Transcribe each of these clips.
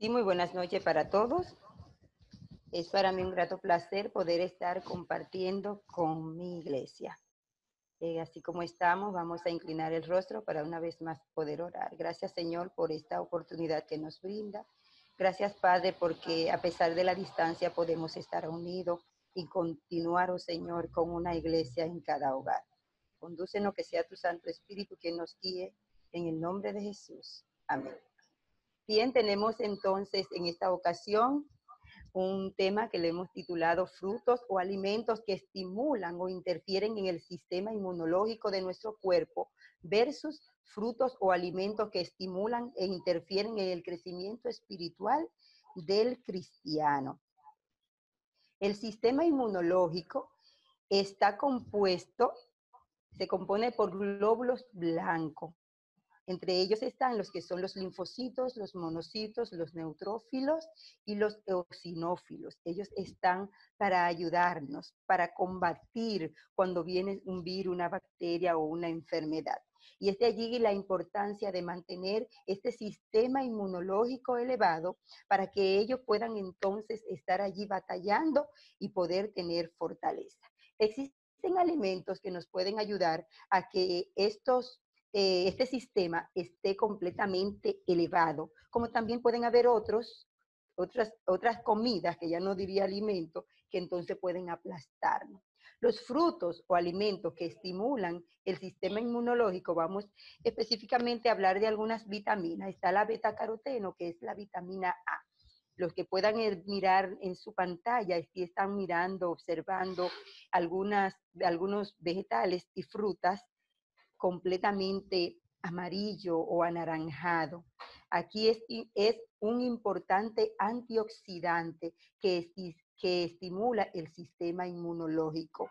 Sí, muy buenas noches para todos. Es para mí un grato placer poder estar compartiendo con mi iglesia. Eh, así como estamos, vamos a inclinar el rostro para una vez más poder orar. Gracias Señor por esta oportunidad que nos brinda. Gracias Padre porque a pesar de la distancia podemos estar unidos y continuar, oh Señor, con una iglesia en cada hogar. Condúcenos que sea tu Santo Espíritu quien nos guíe en el nombre de Jesús. Amén. Bien, tenemos entonces en esta ocasión un tema que le hemos titulado frutos o alimentos que estimulan o interfieren en el sistema inmunológico de nuestro cuerpo versus frutos o alimentos que estimulan e interfieren en el crecimiento espiritual del cristiano. El sistema inmunológico está compuesto, se compone por glóbulos blancos entre ellos están los que son los linfocitos, los monocitos, los neutrófilos y los eosinófilos. Ellos están para ayudarnos, para combatir cuando viene un virus, una bacteria o una enfermedad. Y es de allí la importancia de mantener este sistema inmunológico elevado para que ellos puedan entonces estar allí batallando y poder tener fortaleza. Existen alimentos que nos pueden ayudar a que estos eh, este sistema esté completamente elevado, como también pueden haber otros, otras, otras comidas, que ya no diría alimento, que entonces pueden aplastarnos. Los frutos o alimentos que estimulan el sistema inmunológico, vamos específicamente a hablar de algunas vitaminas. Está la beta-caroteno, que es la vitamina A. Los que puedan mirar en su pantalla, si están mirando, observando algunas, algunos vegetales y frutas, completamente amarillo o anaranjado. Aquí es, es un importante antioxidante que, que estimula el sistema inmunológico.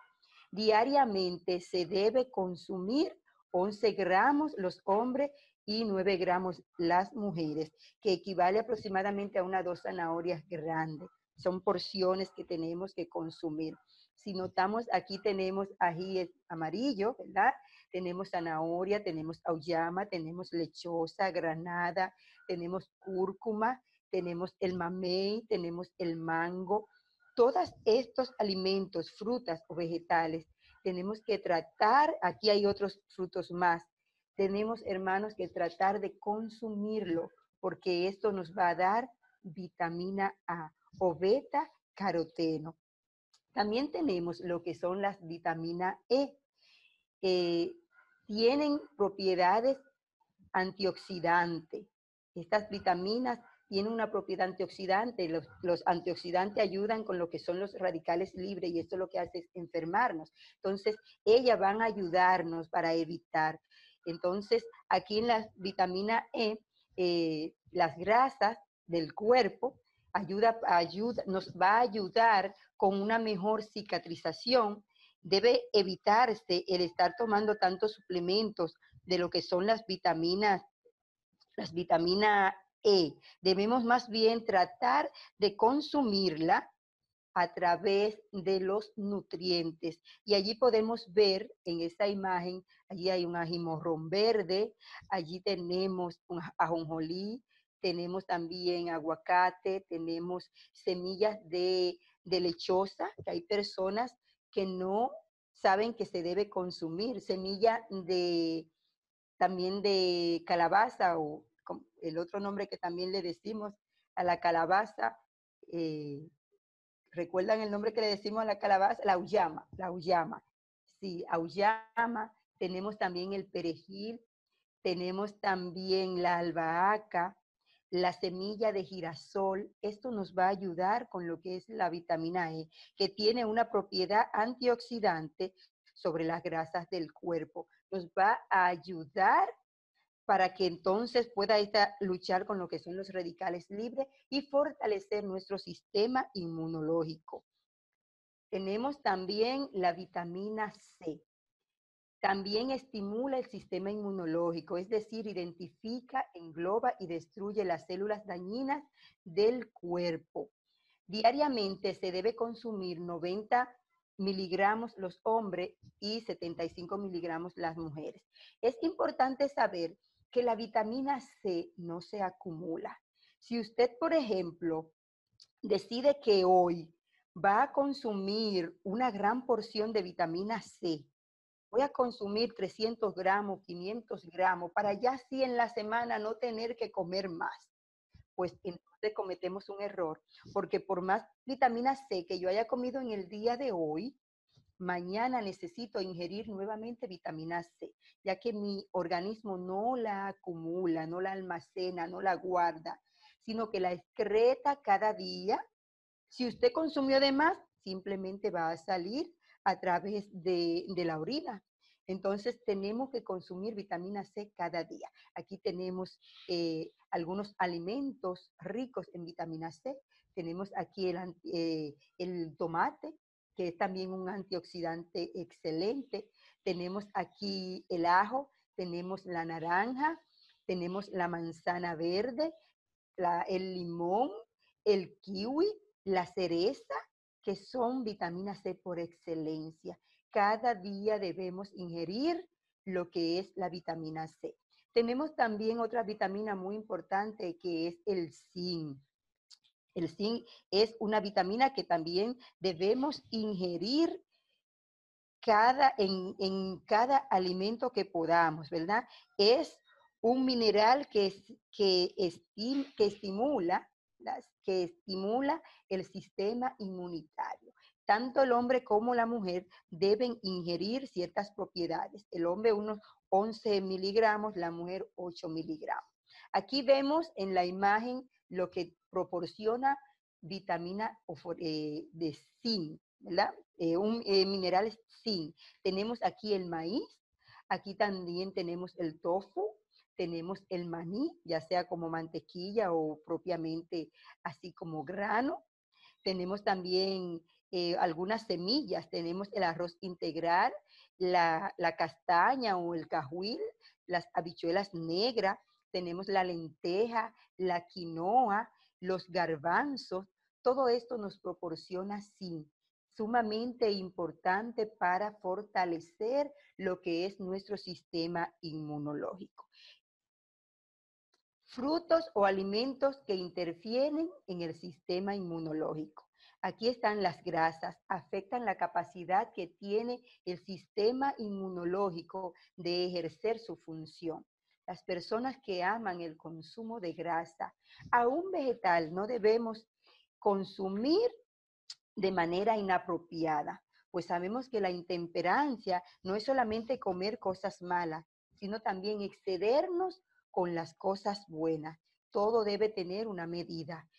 Diariamente se debe consumir 11 gramos los hombres y 9 gramos las mujeres, que equivale aproximadamente a una dos zanahorias grandes. Son porciones que tenemos que consumir. Si notamos, aquí tenemos ají amarillo, ¿verdad? tenemos zanahoria, tenemos auyama, tenemos lechosa, granada, tenemos cúrcuma, tenemos el mamey, tenemos el mango. Todos estos alimentos, frutas o vegetales, tenemos que tratar, aquí hay otros frutos más, tenemos hermanos que tratar de consumirlo porque esto nos va a dar vitamina A o beta caroteno. También tenemos lo que son las vitaminas E. Eh, tienen propiedades antioxidantes. Estas vitaminas tienen una propiedad antioxidante. Los, los, antioxidantes ayudan con lo que son los radicales libres y esto lo que hace es enfermarnos. Entonces, ellas van a ayudarnos para evitar. Entonces, aquí en la vitamina E, eh, las grasas del cuerpo ayuda, ayuda, nos va a ayudar con una mejor cicatrización debe evitarse el estar tomando tantos suplementos de lo que son las vitaminas, las vitaminas E. Debemos más bien tratar de consumirla a través de los nutrientes. Y allí podemos ver en esta imagen, allí hay un ajimorrón verde, allí tenemos un ajonjolí, tenemos también aguacate, tenemos semillas de, lechosa, que hay personas que no saben que se debe consumir. Semilla de también de calabaza o el otro nombre que también le decimos a la calabaza. Eh, ¿Recuerdan el nombre que le decimos a la calabaza? La auyama, la auyama. Sí, auyama. Tenemos también el perejil, tenemos también la albahaca, la semilla de girasol. Esto nos va a ayudar con lo que es la vitamina E, que tiene una propiedad antioxidante sobre las grasas del cuerpo. Nos va a ayudar para que entonces pueda luchar con lo que son los radicales libres y fortalecer nuestro sistema inmunológico. Tenemos también la vitamina C. También estimula el sistema inmunológico, es decir, identifica, engloba y destruye las células dañinas del cuerpo. Diariamente se debe consumir 90 miligramos los hombres y 75 miligramos las mujeres. Es importante saber que la vitamina C no se acumula. Si usted, por ejemplo, decide que hoy va a consumir una gran porción de vitamina C, voy a consumir 300 gramos, 500 gramos, para ya así en la semana no tener que comer más, pues entonces cometemos un error, porque por más vitamina C que yo haya comido en el día de hoy, mañana necesito ingerir nuevamente vitamina C, ya que mi organismo no la acumula, no la almacena, no la guarda, sino que la excreta cada día. Si usted consumió de más, simplemente va a salir a través de, la orina. Entonces tenemos que consumir vitamina C cada día. Aquí tenemos eh, algunos alimentos ricos en vitamina C. Tenemos aquí el, eh, el tomate, que es también un antioxidante excelente. Tenemos aquí el ajo, tenemos la naranja, tenemos la manzana verde, el limón, el kiwi, la cereza, que son vitaminas C por excelencia. Cada día debemos ingerir lo que es la vitamina C. Tenemos también otra vitamina muy importante que es el zinc. El zinc es una vitamina que también debemos ingerir cada, en, cada alimento que podamos, ¿verdad? Es un mineral que, que, que estimula que estimula el sistema inmunitario. Tanto el hombre como la mujer deben ingerir ciertas propiedades. El hombre unos 11 miligramos, la mujer 8 miligramos. Aquí vemos en la imagen lo que proporciona vitamina eh, de zinc, ¿verdad? Eh, un eh, mineral zinc. Tenemos aquí el maíz, aquí también tenemos el tofu, tenemos el maní, ya sea como mantequilla o propiamente así como grano. Tenemos también algunas semillas, tenemos el arroz integral, la, la castaña o el cajuil, las habichuelas negras, tenemos la lenteja, la quinoa, los garbanzos, todo esto nos proporciona zinc, sumamente importante para fortalecer lo que es nuestro sistema inmunológico. Frutos o alimentos que interfieren en el sistema inmunológico. Aquí están las grasas, afectan la capacidad que tiene el sistema inmunológico de ejercer su función las personas que aman el consumo de grasa. A un vegetal no debemos consumir de manera inapropiada, pues sabemos que la intemperancia no es solamente comer cosas malas, sino también excedernos con las cosas buenas. Todo debe tener una medida.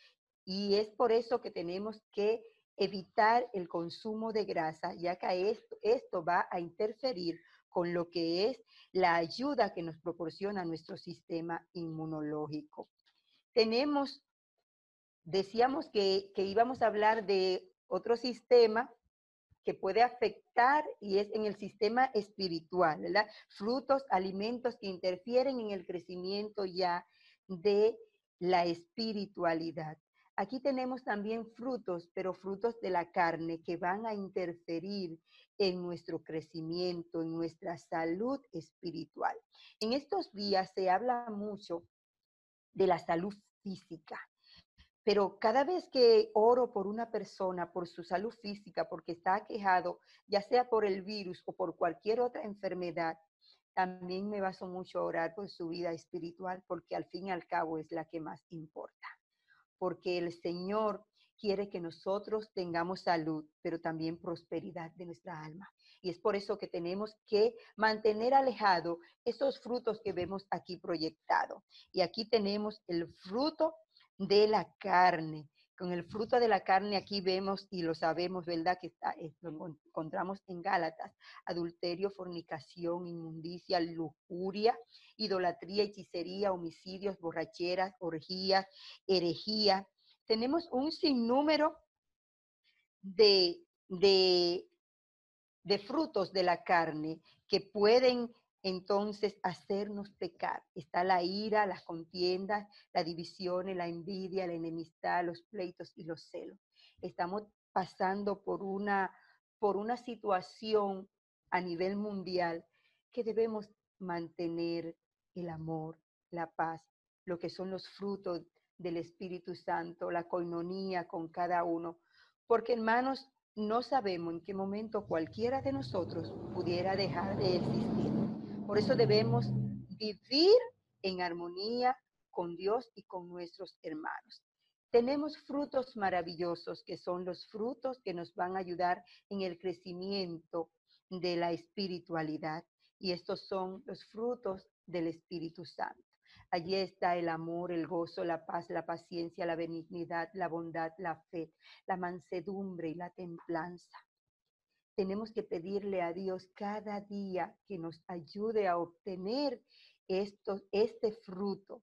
Y es por eso que tenemos que evitar el consumo de grasa, ya que esto, va a interferir con lo que es la ayuda que nos proporciona nuestro sistema inmunológico. Tenemos, decíamos que, íbamos a hablar de otro sistema que puede afectar y es en el sistema espiritual, ¿verdad? Frutos, alimentos que interfieren en el crecimiento ya de la espiritualidad. Aquí tenemos también frutos, pero frutos de la carne que van a interferir en nuestro crecimiento, en nuestra salud espiritual. En estos días se habla mucho de la salud física, pero cada vez que oro por una persona, por su salud física, porque está aquejado, ya sea por el virus o por cualquier otra enfermedad, también me baso mucho a orar por su vida espiritual, porque al fin y al cabo es la que más importa porque el Señor quiere que nosotros tengamos salud, pero también prosperidad de nuestra alma. Y es por eso que tenemos que mantener alejado esos frutos que vemos aquí proyectados. Y aquí tenemos el fruto de la carne, con el fruto de la carne aquí vemos y lo sabemos, ¿verdad? Que está, lo encontramos en Gálatas, adulterio, fornicación, inmundicia, lujuria, idolatría, hechicería, homicidios, borracheras, orgías, herejía. Tenemos un sinnúmero de, de, de frutos de la carne que pueden entonces hacernos pecar. Está la ira, las contiendas, la división, la envidia, la enemistad, los pleitos y los celos. Estamos pasando por una, por una situación a nivel mundial que debemos mantener el amor, la paz, lo que son los frutos del Espíritu Santo, la coinonía con cada uno, porque hermanos, no sabemos en qué momento cualquiera de nosotros pudiera dejar de existir. Por eso debemos vivir en armonía con Dios y con nuestros hermanos. Tenemos frutos maravillosos que son los frutos que nos van a ayudar en el crecimiento de la espiritualidad. Y estos son los frutos del Espíritu Santo. Allí está el amor, el gozo, la paz, la paciencia, la benignidad, la bondad, la fe, la mansedumbre y la templanza. Tenemos que pedirle a Dios cada día que nos ayude a obtener esto, este fruto.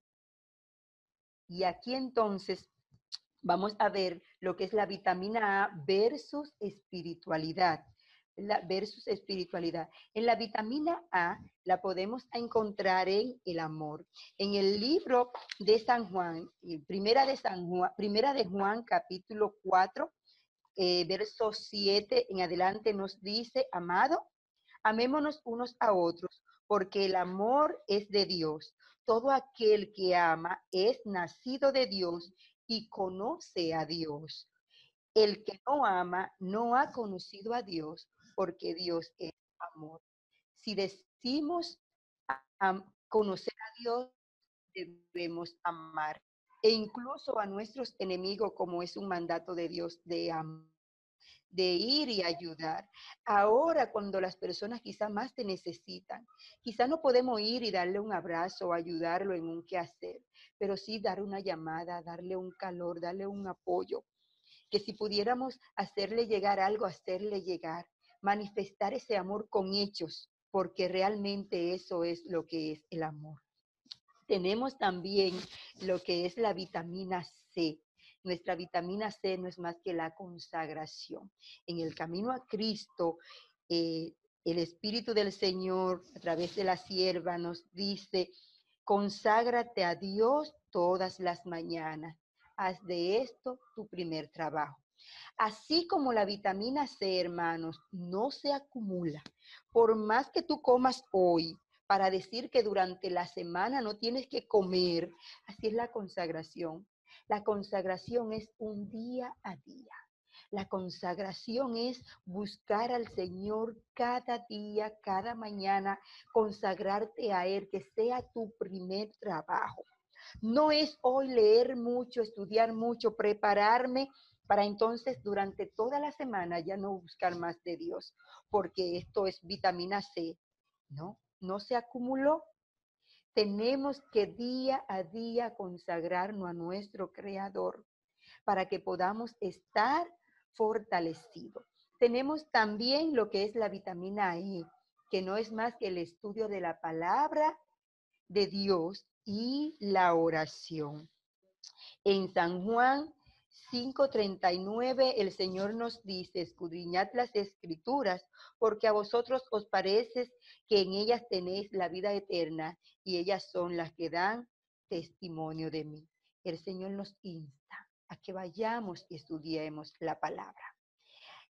Y aquí entonces vamos a ver lo que es la vitamina A versus espiritualidad la versus espiritualidad. En la vitamina A la podemos encontrar en el amor. En el libro de San Juan, primera de San Juan, primera de Juan capítulo 4, eh, verso 7 en adelante nos dice, amado, amémonos unos a otros, porque el amor es de Dios. Todo aquel que ama es nacido de Dios y conoce a Dios. El que no ama no ha conocido a Dios, porque Dios es amor. Si decimos conocer a Dios, debemos amar. E incluso a nuestros enemigos, como es un mandato de Dios de de ir y ayudar. Ahora, cuando las personas quizá más te necesitan, quizá no podemos ir y darle un abrazo o ayudarlo en un quehacer, pero sí dar una llamada, darle un calor, darle un apoyo. Que si pudiéramos hacerle llegar algo, hacerle llegar manifestar ese amor con hechos, porque realmente eso es lo que es el amor. Tenemos también lo que es la vitamina C. Nuestra vitamina C no es más que la consagración. En el camino a Cristo, eh, el Espíritu del Señor, a través de la sierva, nos dice, conságrate a Dios todas las mañanas. Haz de esto tu primer trabajo. Así como la vitamina C, hermanos, no se acumula. Por más que tú comas hoy, para decir que durante la semana no tienes que comer, así es la consagración. La consagración es un día a día. La consagración es buscar al Señor cada día, cada mañana, consagrarte a Él, que sea tu primer trabajo. No es hoy leer mucho, estudiar mucho, prepararme para entonces durante toda la semana ya no buscar más de Dios, porque esto es vitamina C, ¿no? No se acumuló. Tenemos que día a día consagrarnos a nuestro Creador para que podamos estar fortalecidos. Tenemos también lo que es la vitamina E, que no es más que el estudio de la palabra de Dios y la oración. En San Juan 5.39 el Señor nos dice, escudriñad las escrituras, porque a vosotros os parece que en ellas tenéis la vida eterna y ellas son las que dan testimonio de mí. El Señor nos insta a que vayamos y estudiemos la palabra.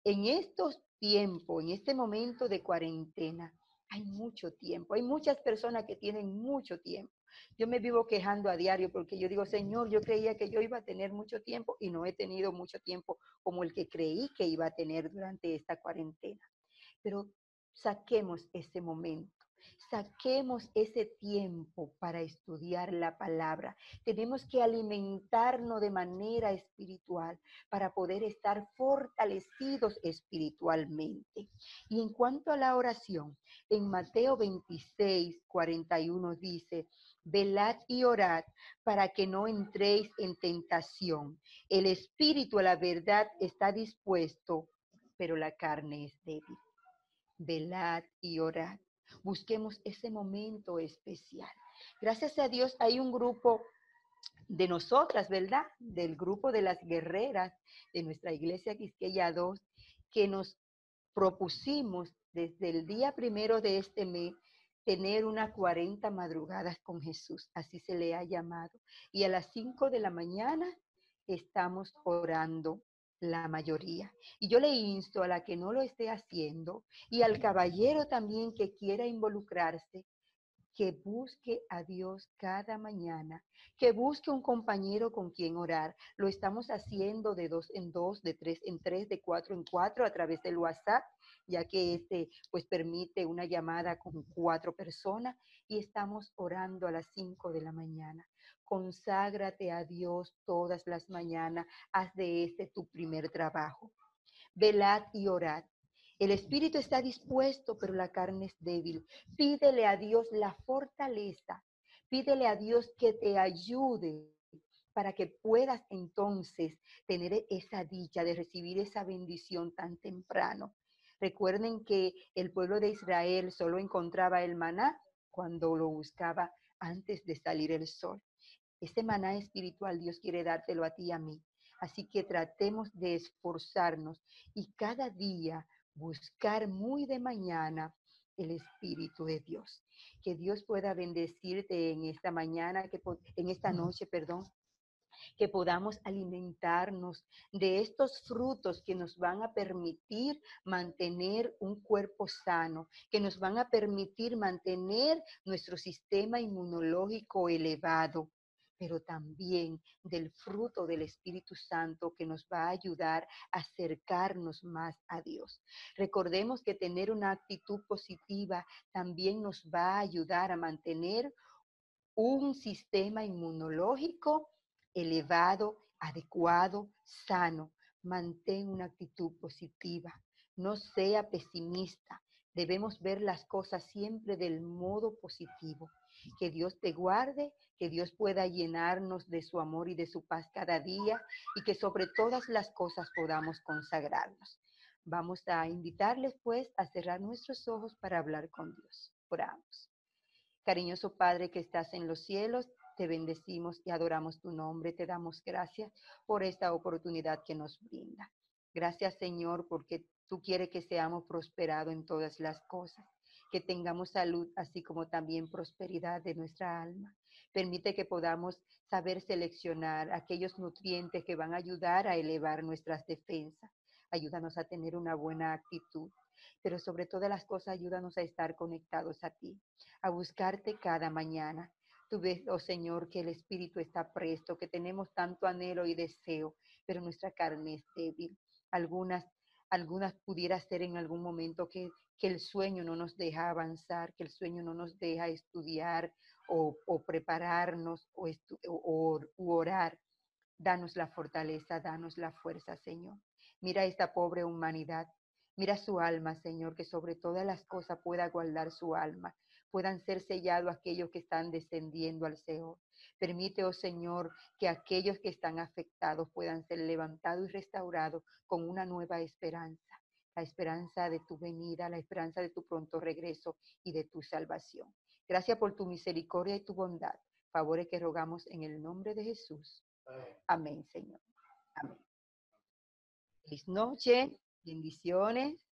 En estos tiempos, en este momento de cuarentena, hay mucho tiempo, hay muchas personas que tienen mucho tiempo. Yo me vivo quejando a diario porque yo digo, Señor, yo creía que yo iba a tener mucho tiempo y no he tenido mucho tiempo como el que creí que iba a tener durante esta cuarentena. Pero saquemos ese momento Saquemos ese tiempo para estudiar la palabra. Tenemos que alimentarnos de manera espiritual para poder estar fortalecidos espiritualmente. Y en cuanto a la oración, en Mateo 26, 41 dice, velad y orad para que no entréis en tentación. El espíritu a la verdad está dispuesto, pero la carne es débil. Velad y orad. Busquemos ese momento especial. Gracias a Dios hay un grupo de nosotras, ¿verdad? Del grupo de las guerreras de nuestra iglesia Quisqueya 2, que nos propusimos desde el día primero de este mes tener unas 40 madrugadas con Jesús, así se le ha llamado. Y a las 5 de la mañana estamos orando la mayoría. Y yo le insto a la que no lo esté haciendo y al caballero también que quiera involucrarse, que busque a Dios cada mañana, que busque un compañero con quien orar. Lo estamos haciendo de dos en dos, de tres en tres, de cuatro en cuatro a través del WhatsApp, ya que este pues permite una llamada con cuatro personas y estamos orando a las cinco de la mañana. Conságrate a Dios todas las mañanas, haz de este tu primer trabajo. Velad y orad el espíritu está dispuesto, pero la carne es débil. Pídele a Dios la fortaleza. Pídele a Dios que te ayude para que puedas entonces tener esa dicha de recibir esa bendición tan temprano. Recuerden que el pueblo de Israel solo encontraba el maná cuando lo buscaba antes de salir el sol. Ese maná espiritual Dios quiere dártelo a ti y a mí. Así que tratemos de esforzarnos y cada día buscar muy de mañana el Espíritu de Dios. Que Dios pueda bendecirte en esta mañana, que en esta noche, perdón, que podamos alimentarnos de estos frutos que nos van a permitir mantener un cuerpo sano, que nos van a permitir mantener nuestro sistema inmunológico elevado, pero también del fruto del Espíritu Santo que nos va a ayudar a acercarnos más a Dios. Recordemos que tener una actitud positiva también nos va a ayudar a mantener un sistema inmunológico elevado, adecuado, sano. Mantén una actitud positiva. No sea pesimista. Debemos ver las cosas siempre del modo positivo. Que Dios te guarde, que Dios pueda llenarnos de su amor y de su paz cada día y que sobre todas las cosas podamos consagrarnos. Vamos a invitarles pues a cerrar nuestros ojos para hablar con Dios. Oramos. Cariñoso Padre que estás en los cielos, te bendecimos y adoramos tu nombre. Te damos gracias por esta oportunidad que nos brinda. Gracias Señor porque tú quieres que seamos prosperados en todas las cosas que tengamos salud, así como también prosperidad de nuestra alma. Permite que podamos saber seleccionar aquellos nutrientes que van a ayudar a elevar nuestras defensas. Ayúdanos a tener una buena actitud, pero sobre todas las cosas ayúdanos a estar conectados a ti, a buscarte cada mañana. Tú ves, oh Señor, que el Espíritu está presto, que tenemos tanto anhelo y deseo, pero nuestra carne es débil. Algunas algunas pudiera ser en algún momento que, el sueño no nos deja avanzar, que el sueño no nos deja estudiar o, prepararnos o, o, orar. Danos la fortaleza, danos la fuerza, Señor. Mira esta pobre humanidad. Mira su alma, Señor, que sobre todas las cosas pueda guardar su alma, puedan ser sellados aquellos que están descendiendo al Señor. Permite, oh Señor, que aquellos que están afectados puedan ser levantados y restaurados con una nueva esperanza, la esperanza de tu venida, la esperanza de tu pronto regreso y de tu salvación. Gracias por tu misericordia y tu bondad. Favores que rogamos en el nombre de Jesús. Amén, Señor. Amén. Feliz noche, bendiciones.